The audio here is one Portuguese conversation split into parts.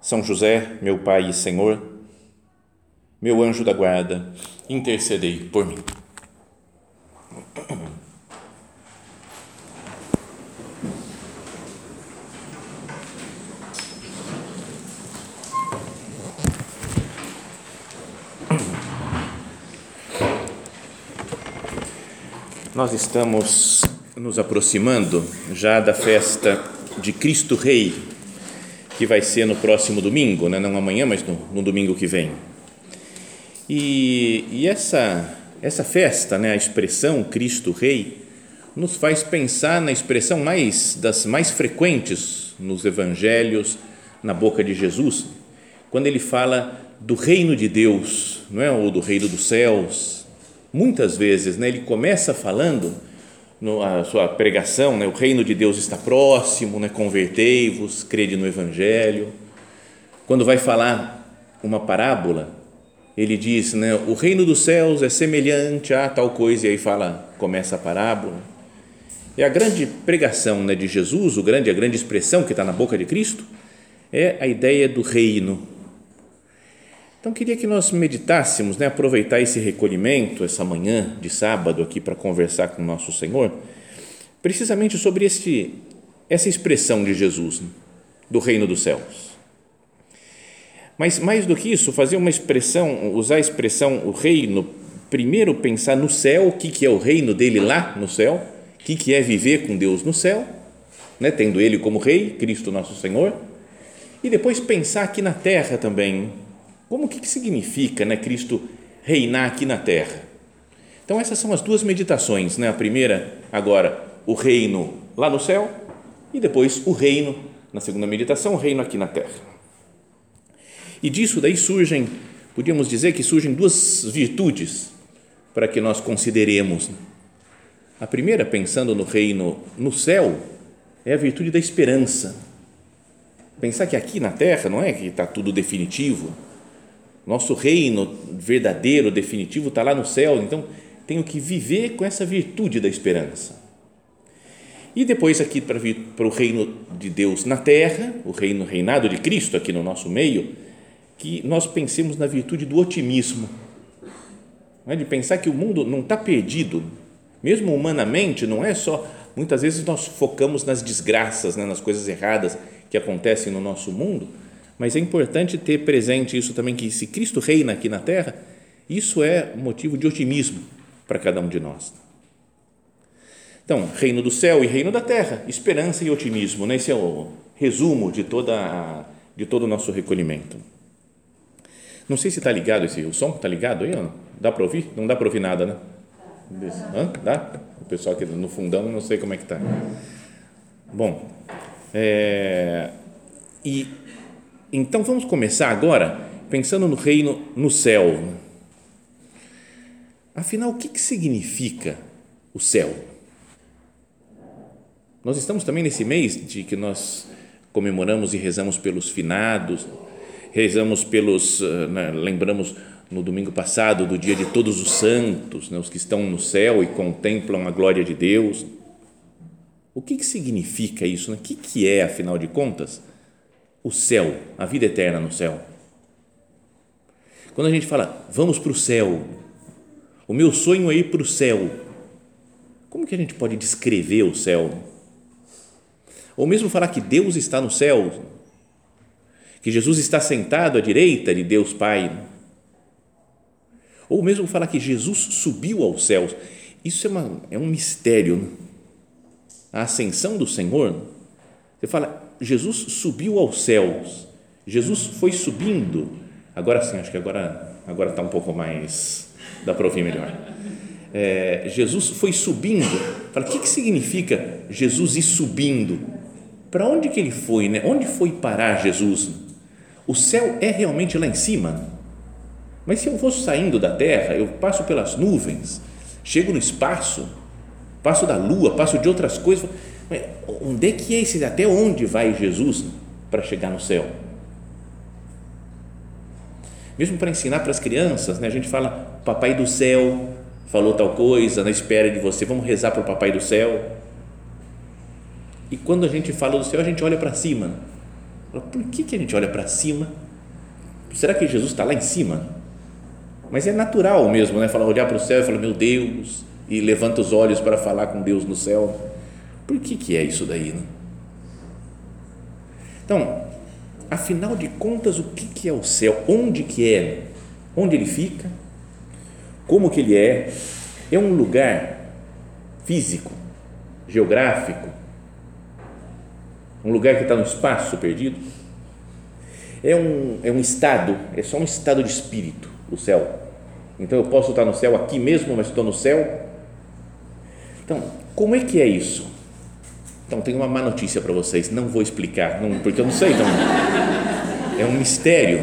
são José, meu Pai e Senhor, meu anjo da guarda, intercedei por mim. Nós estamos nos aproximando já da festa de Cristo Rei, que vai ser no próximo domingo, né? não amanhã, mas no, no domingo que vem. E, e, essa, essa festa, né? a expressão Cristo Rei, nos faz pensar na expressão mais das mais frequentes nos evangelhos, na boca de Jesus, quando ele fala do reino de Deus, não é? ou do reino dos céus. Muitas vezes né? ele começa falando a sua pregação, né, o reino de Deus está próximo, né, convertei-vos, crede no Evangelho. Quando vai falar uma parábola, ele diz, né, o reino dos céus é semelhante a tal coisa, e aí fala, começa a parábola. E a grande pregação né, de Jesus, o grande, a grande expressão que está na boca de Cristo, é a ideia do reino, então, queria que nós meditássemos, né, aproveitar esse recolhimento, essa manhã de sábado aqui para conversar com o nosso Senhor, precisamente sobre este, essa expressão de Jesus, né, do reino dos céus. Mas, mais do que isso, fazer uma expressão, usar a expressão o reino, primeiro pensar no céu, o que, que é o reino dele lá no céu, o que, que é viver com Deus no céu, né, tendo ele como rei, Cristo nosso Senhor, e depois pensar aqui na terra também, como que, que significa né, Cristo reinar aqui na terra? Então, essas são as duas meditações. Né? A primeira, agora, o reino lá no céu, e depois o reino, na segunda meditação, o reino aqui na terra. E disso daí surgem, podíamos dizer que surgem duas virtudes para que nós consideremos. A primeira, pensando no reino no céu, é a virtude da esperança. Pensar que aqui na terra não é que está tudo definitivo, nosso reino verdadeiro, definitivo, está lá no céu, então tenho que viver com essa virtude da esperança. E depois aqui para o reino de Deus na terra, o reino reinado de Cristo aqui no nosso meio, que nós pensemos na virtude do otimismo, é? de pensar que o mundo não está perdido, mesmo humanamente, não é só muitas vezes nós focamos nas desgraças, né, nas coisas erradas que acontecem no nosso mundo, mas é importante ter presente isso também, que se Cristo reina aqui na terra, isso é motivo de otimismo para cada um de nós. Então, reino do céu e reino da terra, esperança e otimismo, né? esse é o resumo de, toda de todo o nosso recolhimento. Não sei se está ligado esse, o som está ligado aí, não? dá para ouvir? Não dá para ouvir nada, né? Hã? Dá? O pessoal aqui no fundão, não sei como é que está. Bom, é, e então vamos começar agora pensando no reino no céu. Afinal, o que, que significa o céu? Nós estamos também nesse mês de que nós comemoramos e rezamos pelos finados, rezamos pelos, eh, né, lembramos no domingo passado do dia de todos os santos, né, os que estão no céu e contemplam a glória de Deus. O que, que significa isso? Né? O que, que é, afinal de contas, o céu, a vida eterna no céu. Quando a gente fala, vamos para o céu, o meu sonho é ir para o céu, como que a gente pode descrever o céu? Ou mesmo falar que Deus está no céu, que Jesus está sentado à direita de Deus Pai. Ou mesmo falar que Jesus subiu aos céus. Isso é, uma, é um mistério. Né? A ascensão do Senhor, você fala, Jesus subiu aos céus. Jesus foi subindo. Agora sim, acho que agora agora está um pouco mais dá para ouvir melhor. É, Jesus foi subindo. Fala, o que, que significa Jesus ir subindo? Para onde que ele foi, né? Onde foi parar Jesus? o céu é realmente lá em cima? Mas se eu vou saindo da terra, eu passo pelas nuvens, chego no espaço, passo da lua, passo de outras coisas. Onde é que é esse? Até onde vai Jesus para chegar no céu? Mesmo para ensinar para as crianças, né, a gente fala, Papai do céu falou tal coisa, na espera de você, vamos rezar para o Papai do céu. E quando a gente fala do céu, a gente olha para cima. Por que, que a gente olha para cima? Será que Jesus está lá em cima? Mas é natural mesmo, né? Falar, olhar para o céu e falar, meu Deus, e levanta os olhos para falar com Deus no céu. Por que, que é isso daí? Né? Então, afinal de contas, o que, que é o céu? Onde que é? Onde ele fica? Como que ele é? É um lugar físico, geográfico, um lugar que está no espaço perdido? É um, é um estado, é só um estado de espírito, o céu. Então eu posso estar no céu aqui mesmo, mas estou no céu. Então, como é que é isso? Então, tenho uma má notícia para vocês, não vou explicar, não, porque eu não sei. Então, é um mistério.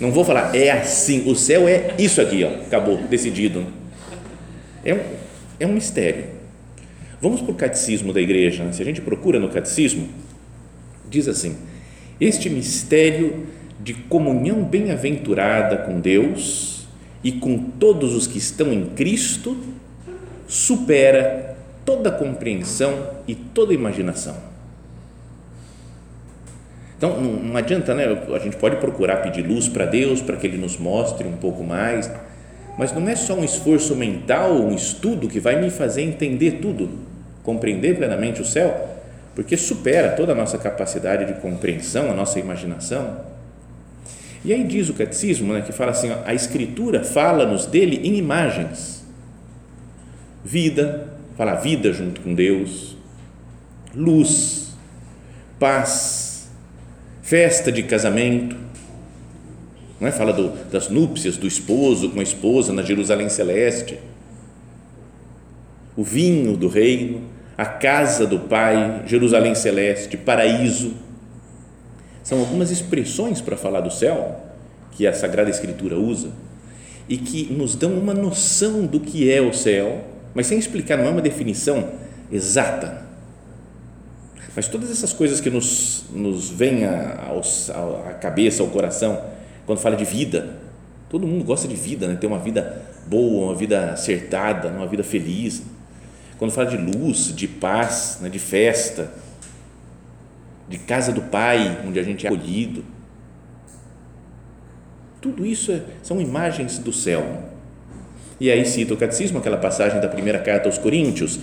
Não vou falar, é assim, o céu é isso aqui, ó, acabou, decidido. É um, é um mistério. Vamos para o catecismo da igreja. Se a gente procura no catecismo, diz assim: Este mistério de comunhão bem-aventurada com Deus e com todos os que estão em Cristo supera toda compreensão e toda imaginação. Então, não, não adianta, né? A gente pode procurar pedir luz para Deus para que Ele nos mostre um pouco mais, mas não é só um esforço mental, um estudo que vai me fazer entender tudo, compreender plenamente o céu, porque supera toda a nossa capacidade de compreensão, a nossa imaginação. E aí diz o catecismo, né, que fala assim: ó, a Escritura fala-nos dele em imagens. Vida, fala vida junto com Deus, luz, paz, festa de casamento, não é? fala do, das núpcias do esposo com a esposa na Jerusalém Celeste, o vinho do reino, a casa do Pai, Jerusalém Celeste, paraíso. São algumas expressões para falar do céu que a Sagrada Escritura usa e que nos dão uma noção do que é o céu, mas sem explicar, não é uma definição exata. Mas todas essas coisas que nos, nos vêm à cabeça, ao coração, quando fala de vida, todo mundo gosta de vida, né? ter uma vida boa, uma vida acertada, uma vida feliz quando fala de luz, de paz, né, de festa, de casa do Pai, onde a gente é acolhido. Tudo isso é, são imagens do céu. E aí cita o catecismo, aquela passagem da primeira carta aos Coríntios: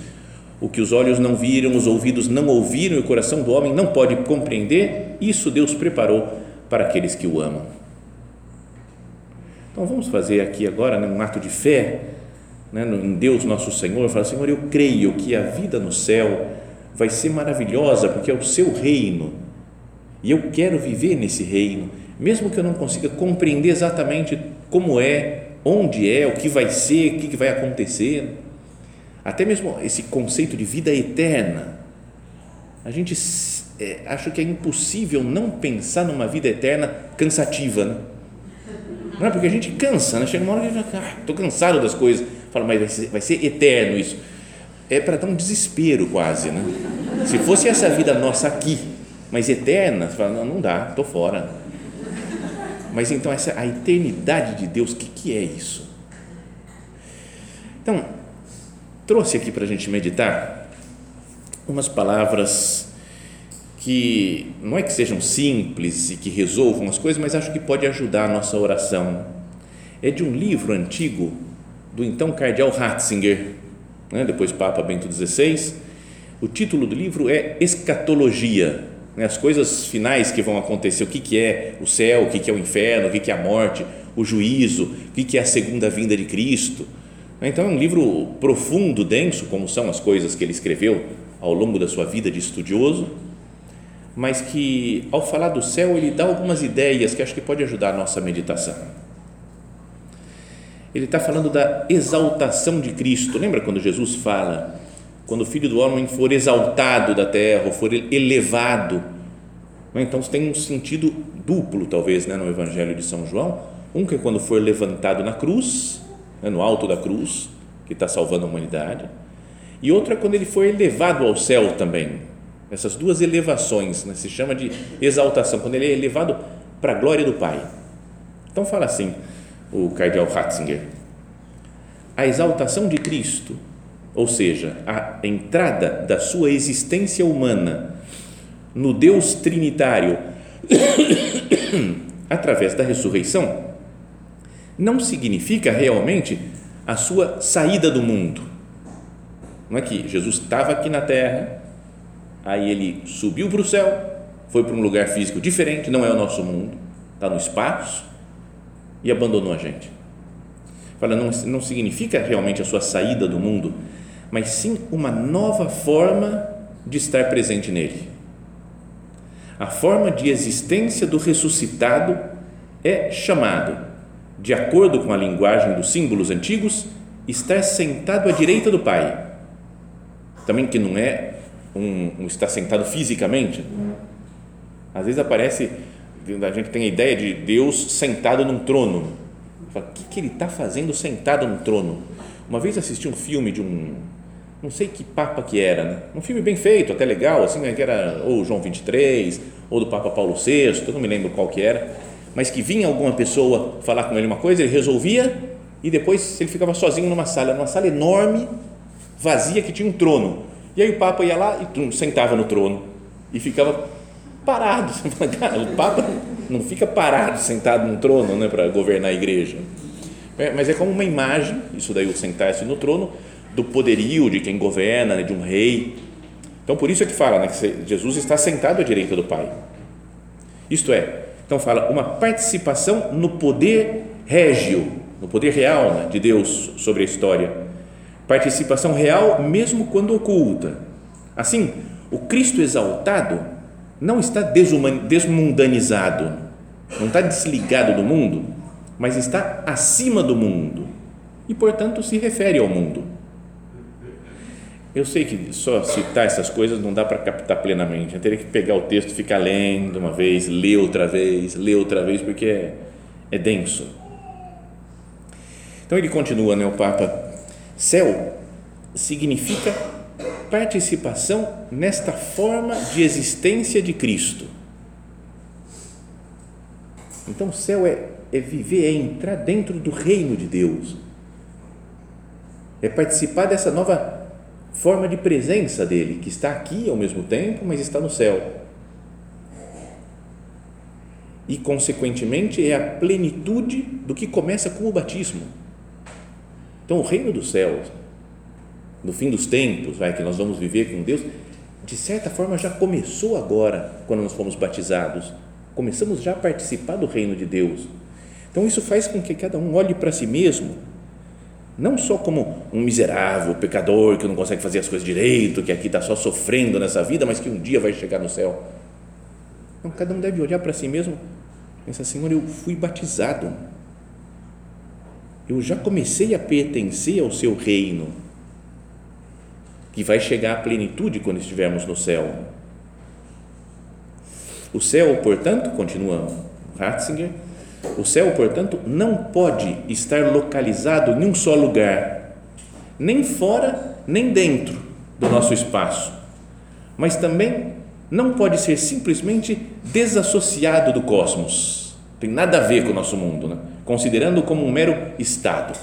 o que os olhos não viram, os ouvidos não ouviram e o coração do homem não pode compreender, isso Deus preparou para aqueles que o amam. Então vamos fazer aqui agora né, um ato de fé né, em Deus nosso Senhor, fala, Senhor, eu creio que a vida no céu vai ser maravilhosa, porque é o seu reino, e eu quero viver nesse reino, mesmo que eu não consiga compreender exatamente como é, onde é, o que vai ser, o que vai acontecer, até mesmo esse conceito de vida eterna, a gente é, acha que é impossível não pensar numa vida eterna cansativa, né? Não é porque a gente cansa, né? chega uma hora que a ah, estou cansado das coisas, Fala, mas vai ser, vai ser eterno isso. É para dar um desespero quase, né? Se fosse essa vida nossa aqui, mas eterna, você fala, não, não dá, estou fora. Mas então, essa, a eternidade de Deus, o que, que é isso? Então, trouxe aqui para a gente meditar umas palavras que não é que sejam simples e que resolvam as coisas, mas acho que pode ajudar a nossa oração. É de um livro antigo do então cardeal Ratzinger, né, depois Papa Bento XVI. O título do livro é Escatologia, as coisas finais que vão acontecer, o que, que é o céu, o que, que é o inferno, o que, que é a morte, o juízo, o que, que é a segunda vinda de Cristo. Então é um livro profundo, denso, como são as coisas que ele escreveu ao longo da sua vida de estudioso, mas que ao falar do céu ele dá algumas ideias que acho que pode ajudar a nossa meditação ele está falando da exaltação de Cristo. Lembra quando Jesus fala, quando o Filho do Homem for exaltado da terra, ou for elevado, Então tem um sentido duplo, talvez, né, no Evangelho de São João. Um que é quando for levantado na cruz, né, no alto da cruz, que está salvando a humanidade, e outro é quando ele for elevado ao céu também. Essas duas elevações né, se chama de exaltação, quando ele é elevado para a glória do Pai. Então fala assim o cardeal Ratzinger: a exaltação de Cristo, ou seja, a entrada da sua existência humana no Deus trinitário através da ressurreição, não significa realmente a sua saída do mundo. Não é que Jesus estava aqui na terra, aí ele subiu para o céu, foi para um lugar físico diferente, não é o nosso mundo, está no espaço e abandonou a gente. Fala, não, não significa realmente a sua saída do mundo, mas sim uma nova forma de estar presente nele. A forma de existência do ressuscitado é chamado, de acordo com a linguagem dos símbolos antigos, estar sentado à direita do Pai. Também que não é um, um estar sentado fisicamente. Às vezes aparece, a gente tem a ideia de Deus sentado num trono. O que, que ele está fazendo sentado no trono? Uma vez assisti um filme de um, não sei que papa que era, né? um filme bem feito, até legal, assim, né? que era ou João 23, ou do Papa Paulo VI, eu não me lembro qual que era, mas que vinha alguma pessoa falar com ele uma coisa, ele resolvia e depois ele ficava sozinho numa sala, numa sala enorme, vazia, que tinha um trono. E aí o Papa ia lá e sentava no trono e ficava parado. O Papa não fica parado sentado no trono né, para governar a igreja. É, mas é como uma imagem, isso daí o sentar-se no trono, do poderio de quem governa, né, de um rei. Então por isso é que fala né, que Jesus está sentado à direita do Pai. Isto é, então fala uma participação no poder régio, no poder real né, de Deus sobre a história. Participação real mesmo quando oculta. Assim, o Cristo exaltado não está desmundanizado, não está desligado do mundo, mas está acima do mundo e, portanto, se refere ao mundo. Eu sei que só citar essas coisas não dá para captar plenamente. Eu teria que pegar o texto, ficar lendo uma vez, ler outra vez, ler outra vez, porque é, é denso. Então ele continua, né, o Papa. Céu significa participação nesta forma de existência de Cristo. Então, céu é, é viver, é entrar dentro do reino de Deus, é participar dessa nova forma de presença dele, que está aqui ao mesmo tempo, mas está no céu. E, consequentemente, é a plenitude do que começa com o batismo. Então, o reino dos céus no fim dos tempos, vai, que nós vamos viver com Deus, de certa forma já começou agora, quando nós fomos batizados. Começamos já a participar do reino de Deus. Então isso faz com que cada um olhe para si mesmo, não só como um miserável pecador que não consegue fazer as coisas direito, que aqui está só sofrendo nessa vida, mas que um dia vai chegar no céu. Então cada um deve olhar para si mesmo pensar: Senhor, eu fui batizado, eu já comecei a pertencer ao seu reino que vai chegar à plenitude quando estivermos no céu. O céu, portanto, continua Ratzinger, o céu, portanto, não pode estar localizado em um só lugar, nem fora, nem dentro do nosso espaço, mas também não pode ser simplesmente desassociado do cosmos. Tem nada a ver com o nosso mundo, né? considerando como um mero estado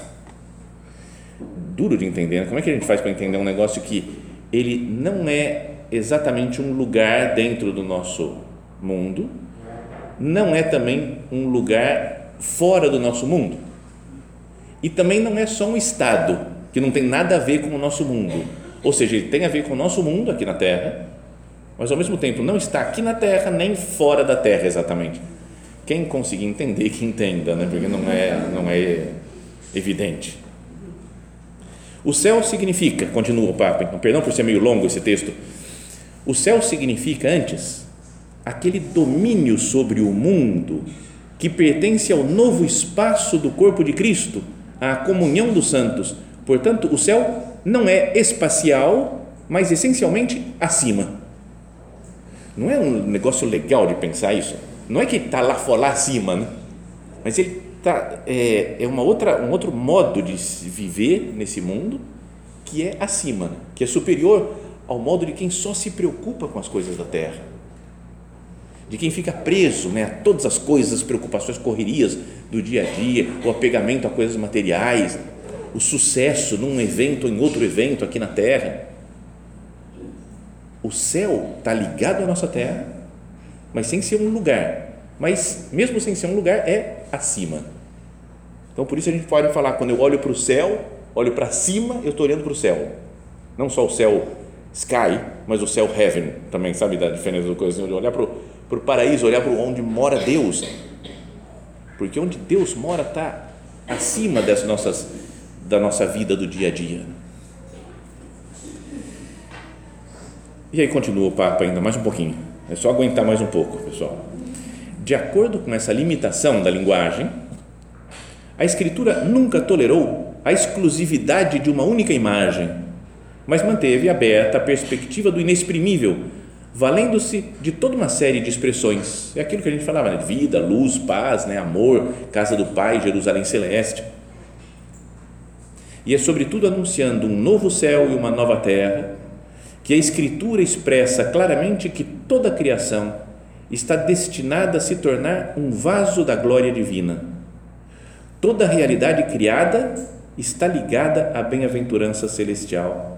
duro de entender. Né? Como é que a gente faz para entender um negócio que ele não é exatamente um lugar dentro do nosso mundo, não é também um lugar fora do nosso mundo e também não é só um estado que não tem nada a ver com o nosso mundo. Ou seja, ele tem a ver com o nosso mundo aqui na Terra, mas ao mesmo tempo não está aqui na Terra nem fora da Terra exatamente. Quem conseguir entender que entenda, né? Porque não é não é evidente. O céu significa, continua o Papa, então, perdão por ser meio longo esse texto, o céu significa antes aquele domínio sobre o mundo que pertence ao novo espaço do corpo de Cristo, à comunhão dos santos. Portanto, o céu não é espacial, mas essencialmente acima. Não é um negócio legal de pensar isso? Não é que está lá, lá acima, né? mas ele tá, é, é uma outra, um outro modo de viver nesse mundo que é acima, né? que é superior ao modo de quem só se preocupa com as coisas da terra, de quem fica preso né, a todas as coisas, as preocupações, correrias do dia a dia, o apegamento a coisas materiais, o sucesso num evento ou em outro evento aqui na terra. O céu está ligado à nossa terra, mas sem ser um lugar. Mas mesmo sem ser um lugar, é acima. Então por isso a gente pode falar, quando eu olho para o céu, olho para cima, eu estou olhando para o céu. Não só o céu sky, mas o céu heaven também, sabe da diferença do coisa? De olhar para o paraíso, olhar para onde mora Deus. Porque onde Deus mora está acima das nossas, da nossa vida do dia a dia. E aí continua o Papa ainda mais um pouquinho. É só aguentar mais um pouco, pessoal. De acordo com essa limitação da linguagem, a Escritura nunca tolerou a exclusividade de uma única imagem, mas manteve aberta a perspectiva do inexprimível, valendo-se de toda uma série de expressões. É aquilo que a gente falava, né? vida, luz, paz, né? amor, casa do Pai, Jerusalém celeste. E é sobretudo anunciando um novo céu e uma nova terra que a Escritura expressa claramente que toda a criação está destinada a se tornar um vaso da glória divina. Toda a realidade criada está ligada à bem-aventurança celestial.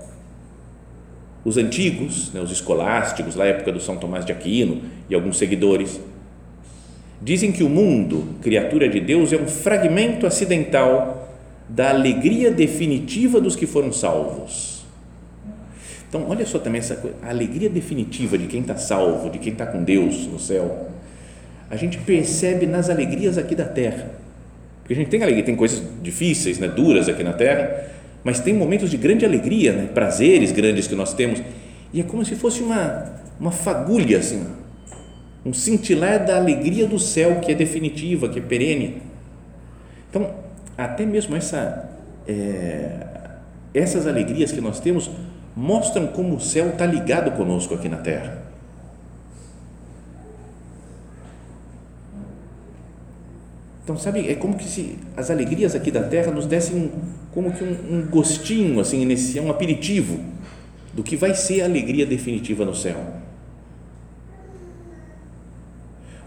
Os antigos, né, os escolásticos, da época do São Tomás de Aquino e alguns seguidores, dizem que o mundo, criatura de Deus, é um fragmento acidental da alegria definitiva dos que foram salvos então, olha só também essa coisa, a alegria definitiva de quem está salvo, de quem está com Deus no céu. A gente percebe nas alegrias aqui da terra. Porque a gente tem alegria, tem coisas difíceis, né, duras aqui na terra, mas tem momentos de grande alegria, né, prazeres grandes que nós temos. E é como se fosse uma, uma fagulha, assim, um cintilar da alegria do céu que é definitiva, que é perene. Então, até mesmo essa, é, essas alegrias que nós temos mostram como o céu está ligado conosco aqui na terra. Então, sabe, é como que se as alegrias aqui da terra nos dessem como que um, um gostinho, assim, iniciar um aperitivo do que vai ser a alegria definitiva no céu.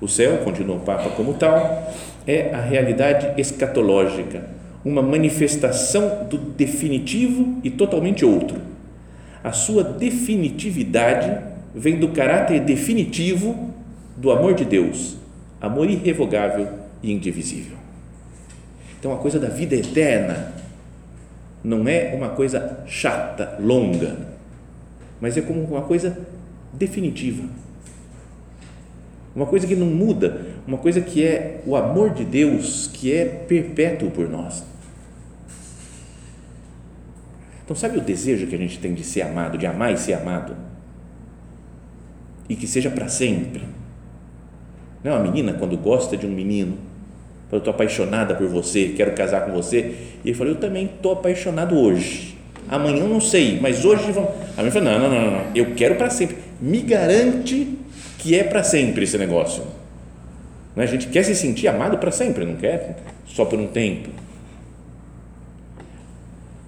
O céu, continua o Papa como tal, é a realidade escatológica, uma manifestação do definitivo e totalmente outro a sua definitividade vem do caráter definitivo do amor de Deus, amor irrevogável e indivisível. Então, a coisa da vida eterna não é uma coisa chata, longa, mas é como uma coisa definitiva. Uma coisa que não muda, uma coisa que é o amor de Deus, que é perpétuo por nós. Então, sabe o desejo que a gente tem de ser amado, de amar e ser amado? E que seja para sempre. Não uma menina quando gosta de um menino, eu estou apaixonada por você, quero casar com você. E ele falou, eu também estou apaixonado hoje. Amanhã eu não sei, mas hoje vamos. A mãe falou, não, não, não, não, eu quero para sempre. Me garante que é para sempre esse negócio. Né? A gente quer se sentir amado para sempre, não quer só por um tempo.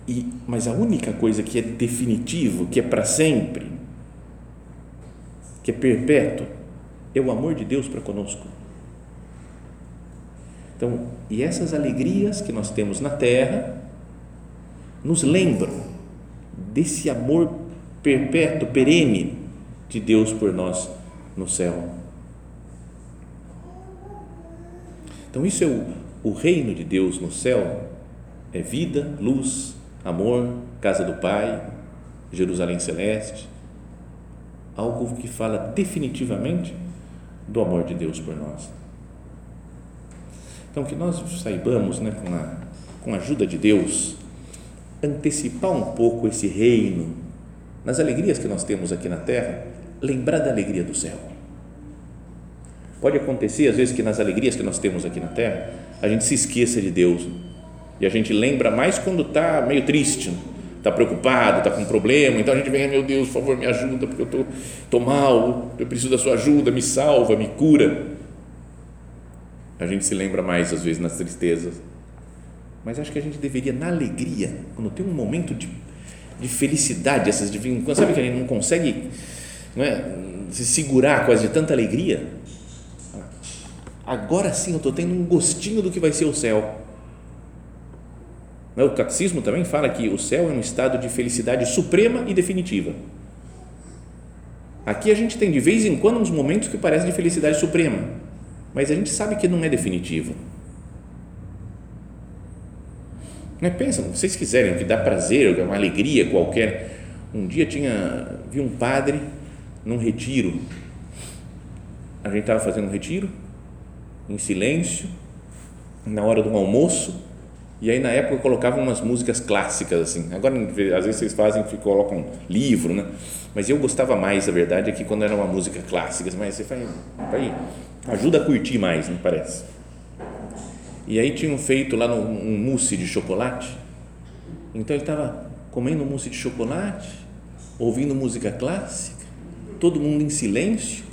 E, mas a única coisa que é definitivo, que é para sempre, que é perpétuo, é o amor de Deus para conosco. Então, e essas alegrias que nós temos na terra nos lembram desse amor perpétuo, perene de Deus por nós no céu. Então, isso é o, o reino de Deus no céu, é vida, luz, amor, casa do Pai, Jerusalém celeste, algo que fala definitivamente do amor de Deus por nós. Então, que nós saibamos, né, com, a, com a ajuda de Deus, antecipar um pouco esse reino, nas alegrias que nós temos aqui na terra, lembrar da alegria do céu. Pode acontecer, às vezes, que nas alegrias que nós temos aqui na terra, a gente se esqueça de Deus e a gente lembra mais quando está meio triste, está preocupado, está com um problema, então a gente vem, meu Deus, por favor, me ajuda, porque eu estou mal, eu preciso da sua ajuda, me salva, me cura. A gente se lembra mais, às vezes, nas tristezas. Mas acho que a gente deveria, na alegria, quando tem um momento de, de felicidade, essas quando sabe que a gente não consegue não é, se segurar quase de tanta alegria, agora sim eu estou tendo um gostinho do que vai ser o céu o catecismo também fala que o céu é um estado de felicidade suprema e definitiva. Aqui a gente tem de vez em quando uns momentos que parecem de felicidade suprema, mas a gente sabe que não é definitivo. Não é? Pensa, se vocês quiserem que dá prazer, uma alegria qualquer. Um dia tinha, vi um padre num retiro. A gente estava fazendo um retiro, em silêncio, na hora do almoço e aí na época eu colocava umas músicas clássicas assim. Agora às vezes vocês fazem colocam livro, né? Mas eu gostava mais, a verdade é que quando era uma música clássica, mas você vai, vai ajuda a curtir mais, não parece? E aí tinham feito lá no, um mousse de chocolate. Então ele estava comendo mousse de chocolate, ouvindo música clássica, todo mundo em silêncio.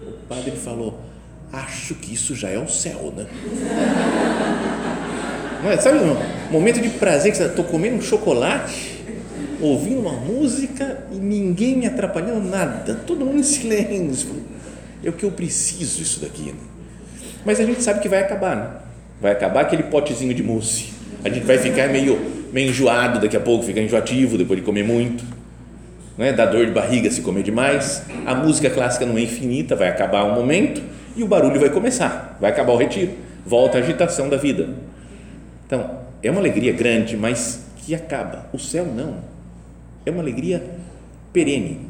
O padre falou: "Acho que isso já é o céu, né?" Não é? Sabe um momento de prazer que você estou comendo um chocolate, ouvindo uma música e ninguém me atrapalhando nada, todo mundo em silêncio. É o que eu preciso isso daqui. Né? Mas a gente sabe que vai acabar, né? Vai acabar aquele potezinho de mousse. A gente vai ficar meio, meio enjoado daqui a pouco, fica enjoativo depois de comer muito. Não é? Dá dor de barriga se comer demais. A música clássica não é infinita, vai acabar um momento e o barulho vai começar, vai acabar o retiro. Volta a agitação da vida então, é uma alegria grande, mas que acaba. O céu não. É uma alegria perene,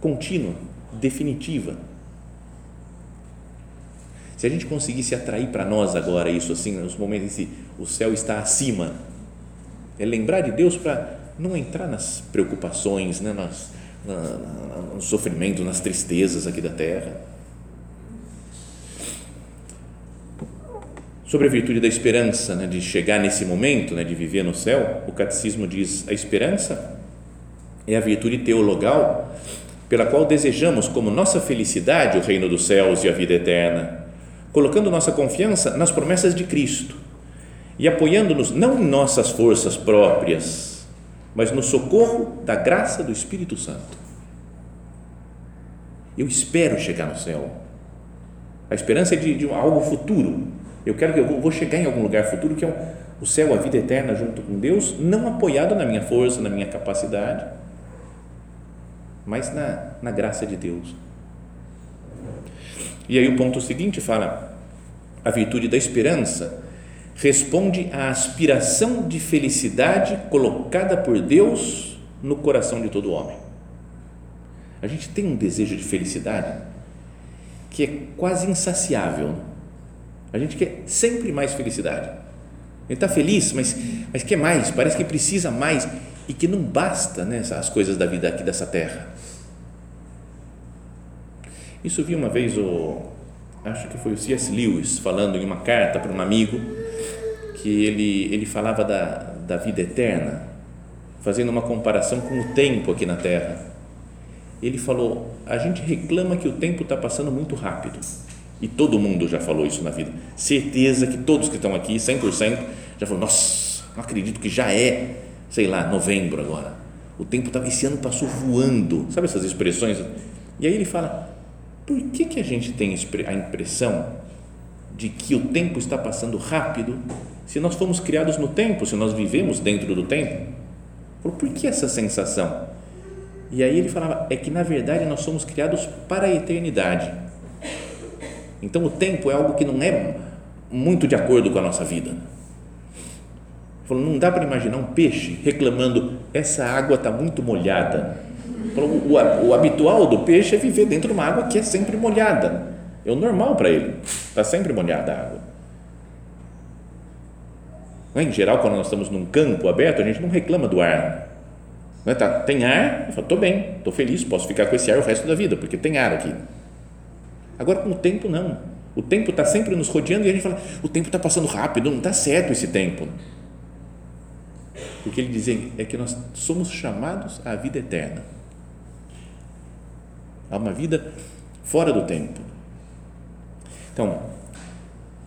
contínua, definitiva. Se a gente conseguisse atrair para nós agora isso assim, nos momentos em que o céu está acima, é lembrar de Deus para não entrar nas preocupações, né, nas, na, na, no sofrimento, nas tristezas aqui da terra. Sobre a virtude da esperança, né, de chegar nesse momento, né, de viver no céu, o catecismo diz: a esperança é a virtude teologal pela qual desejamos como nossa felicidade o reino dos céus e a vida eterna, colocando nossa confiança nas promessas de Cristo e apoiando-nos não em nossas forças próprias, mas no socorro da graça do Espírito Santo. Eu espero chegar no céu. A esperança é de, de algo futuro, eu quero que eu vou chegar em algum lugar futuro que é o céu, a vida eterna junto com Deus, não apoiado na minha força, na minha capacidade, mas na, na graça de Deus. E aí o ponto seguinte fala: a virtude da esperança responde à aspiração de felicidade colocada por Deus no coração de todo homem. A gente tem um desejo de felicidade que é quase insaciável a gente quer sempre mais felicidade. Ele está feliz, mas, mas quer mais, parece que precisa mais e que não basta né, as coisas da vida aqui dessa terra. Isso vi uma vez o, acho que foi o C.S. Lewis falando em uma carta para um amigo que ele, ele falava da, da vida eterna, fazendo uma comparação com o tempo aqui na terra. Ele falou: a gente reclama que o tempo está passando muito rápido e todo mundo já falou isso na vida. Certeza que todos que estão aqui, 100%, já falaram: Nossa, não acredito que já é, sei lá, novembro agora. O tempo estava, esse ano passou voando. Sabe essas expressões? E aí ele fala: Por que, que a gente tem a impressão de que o tempo está passando rápido se nós fomos criados no tempo, se nós vivemos dentro do tempo? Por que essa sensação? E aí ele falava: É que na verdade nós somos criados para a eternidade então o tempo é algo que não é muito de acordo com a nossa vida. Falou, não dá para imaginar um peixe reclamando essa água está muito molhada. Falou, o, o, habitual do peixe é viver dentro de uma água que é sempre molhada. É o normal para ele. Está sempre molhada a água. Em geral, quando nós estamos num campo aberto, a gente não reclama do ar. Não é? tá, tem ar, eu falo, estou bem, estou feliz, posso ficar com esse ar o resto da vida, porque tem ar aqui. Agora, com o tempo, não. O tempo está sempre nos rodeando e a gente fala: o tempo está passando rápido, não está certo esse tempo. porque ele dizia é que nós somos chamados à vida eterna, a uma vida fora do tempo. Então,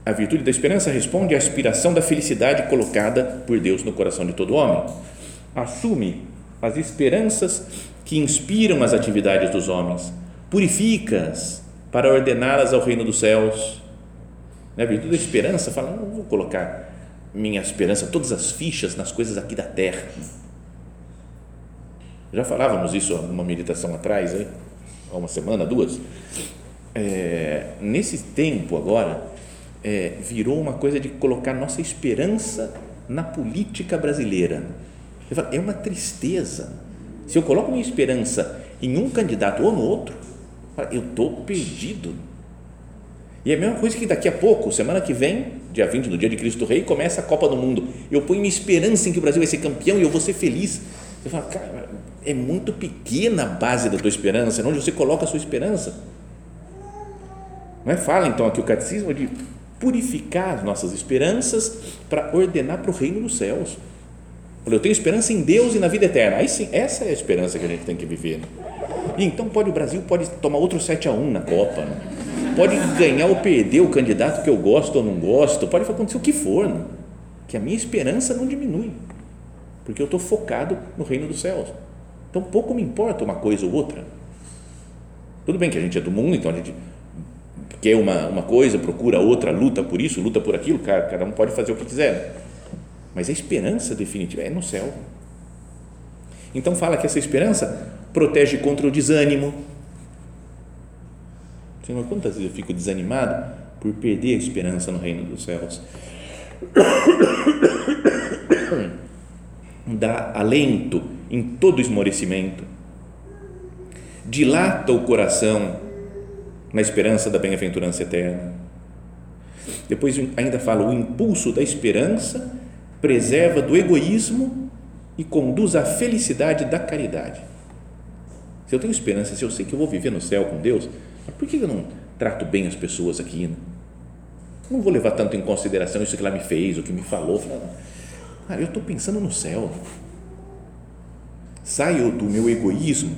a virtude da esperança responde à aspiração da felicidade colocada por Deus no coração de todo homem. Assume as esperanças que inspiram as atividades dos homens, purifica-as para ordená-las ao reino dos céus. A virtude da esperança fala: não vou colocar minha esperança, todas as fichas nas coisas aqui da terra. Já falávamos isso numa meditação atrás, aí, há uma semana, duas. É, nesse tempo agora, é, virou uma coisa de colocar nossa esperança na política brasileira. Falo, é uma tristeza. Se eu coloco minha esperança em um candidato ou no outro, eu estou perdido. E é a mesma coisa que daqui a pouco, semana que vem, dia 20, no dia de Cristo Rei, começa a Copa do Mundo. Eu ponho minha esperança em que o Brasil vai ser campeão e eu vou ser feliz. Você fala, cara, é muito pequena a base da tua esperança, onde você coloca a sua esperança. Não é? Fala então aqui o catecismo de purificar as nossas esperanças para ordenar para o reino dos céus. Eu tenho esperança em Deus e na vida eterna. Aí sim, essa é a esperança que a gente tem que viver. Né? E então pode o Brasil pode tomar outro 7 a 1 na Copa. Né? Pode ganhar ou perder o candidato que eu gosto ou não gosto. Pode acontecer o que for. Né? Que a minha esperança não diminui. Porque eu estou focado no reino dos céus. Então pouco me importa uma coisa ou outra. Tudo bem que a gente é do mundo, então a gente quer uma, uma coisa, procura outra, luta por isso, luta por aquilo, cada, cada um pode fazer o que quiser. Mas a esperança definitiva é no céu. Então fala que essa esperança protege contra o desânimo. Senhor, quantas vezes eu fico desanimado por perder a esperança no reino dos céus? Dá alento em todo esmorecimento. Dilata o coração na esperança da bem-aventurança eterna. Depois ainda fala: o impulso da esperança preserva do egoísmo e conduz à felicidade da caridade. Se eu tenho esperança, se eu sei que eu vou viver no céu com Deus, por que eu não trato bem as pessoas aqui? Né? Não vou levar tanto em consideração isso que ela me fez, o que me falou. Cara, eu estou pensando no céu. Saio do meu egoísmo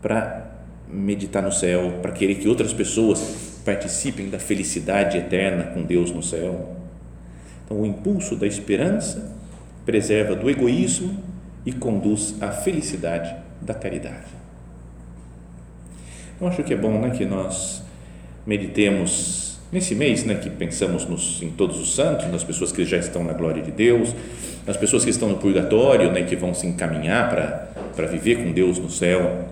para meditar no céu, para querer que outras pessoas participem da felicidade eterna com Deus no céu. Então, o impulso da esperança preserva do egoísmo e conduz à felicidade da caridade. Eu acho que é bom né, que nós meditemos nesse mês, né, que pensamos nos, em todos os santos, nas pessoas que já estão na glória de Deus, nas pessoas que estão no purgatório, né, que vão se encaminhar para viver com Deus no céu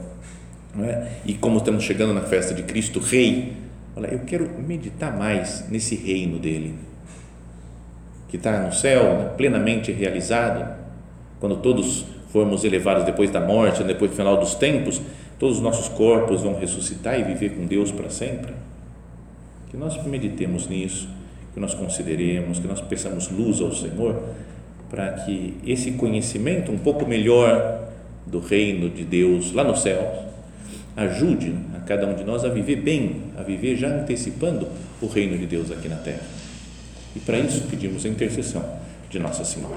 é? E como estamos chegando na festa de Cristo Rei, olha, eu quero meditar mais nesse reino dele, que está no céu, né, plenamente realizado, quando todos formos elevados depois da morte, depois do final dos tempos, todos os nossos corpos vão ressuscitar e viver com Deus para sempre. Que nós meditemos nisso, que nós consideremos, que nós peçamos luz ao Senhor, para que esse conhecimento um pouco melhor do reino de Deus lá no céu ajude a cada um de nós a viver bem, a viver já antecipando o reino de Deus aqui na terra. E para isso pedimos a intercessão de Nossa Senhora.